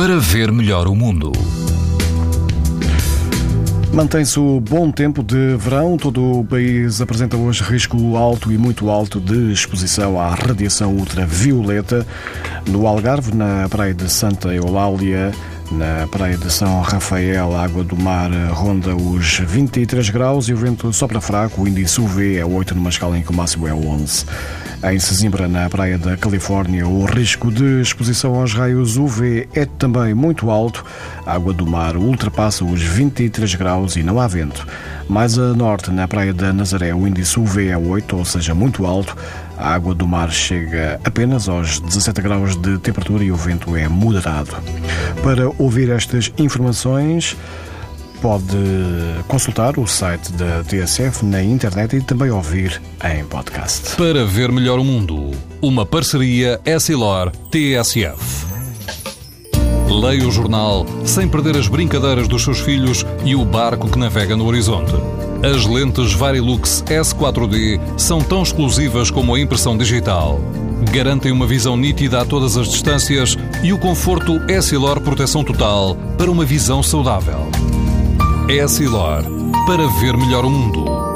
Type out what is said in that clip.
para ver melhor o mundo. Mantém-se o bom tempo de verão. Todo o país apresenta hoje risco alto e muito alto de exposição à radiação ultravioleta. No Algarve, na praia de Santa Eulália, na praia de São Rafael, a água do mar ronda os 23 graus e o vento sopra fraco. O índice UV é 8 numa escala em que o máximo é 11. Em Sesimbra, na praia da Califórnia, o risco de exposição aos raios UV é também muito alto. A água do mar ultrapassa os 23 graus e não há vento. Mais a norte, na praia da Nazaré, o índice UV é 8, ou seja, muito alto. A água do mar chega apenas aos 17 graus de temperatura e o vento é moderado. Para ouvir estas informações, pode consultar o site da TSF na internet e também ouvir em podcast. Para ver melhor o mundo, uma parceria Essilor-TSF. Leia o jornal sem perder as brincadeiras dos seus filhos e o barco que navega no horizonte. As lentes Varilux S4D são tão exclusivas como a impressão digital. Garantem uma visão nítida a todas as distâncias e o conforto Essilor Proteção Total para uma visão saudável. Essilor, para ver melhor o mundo.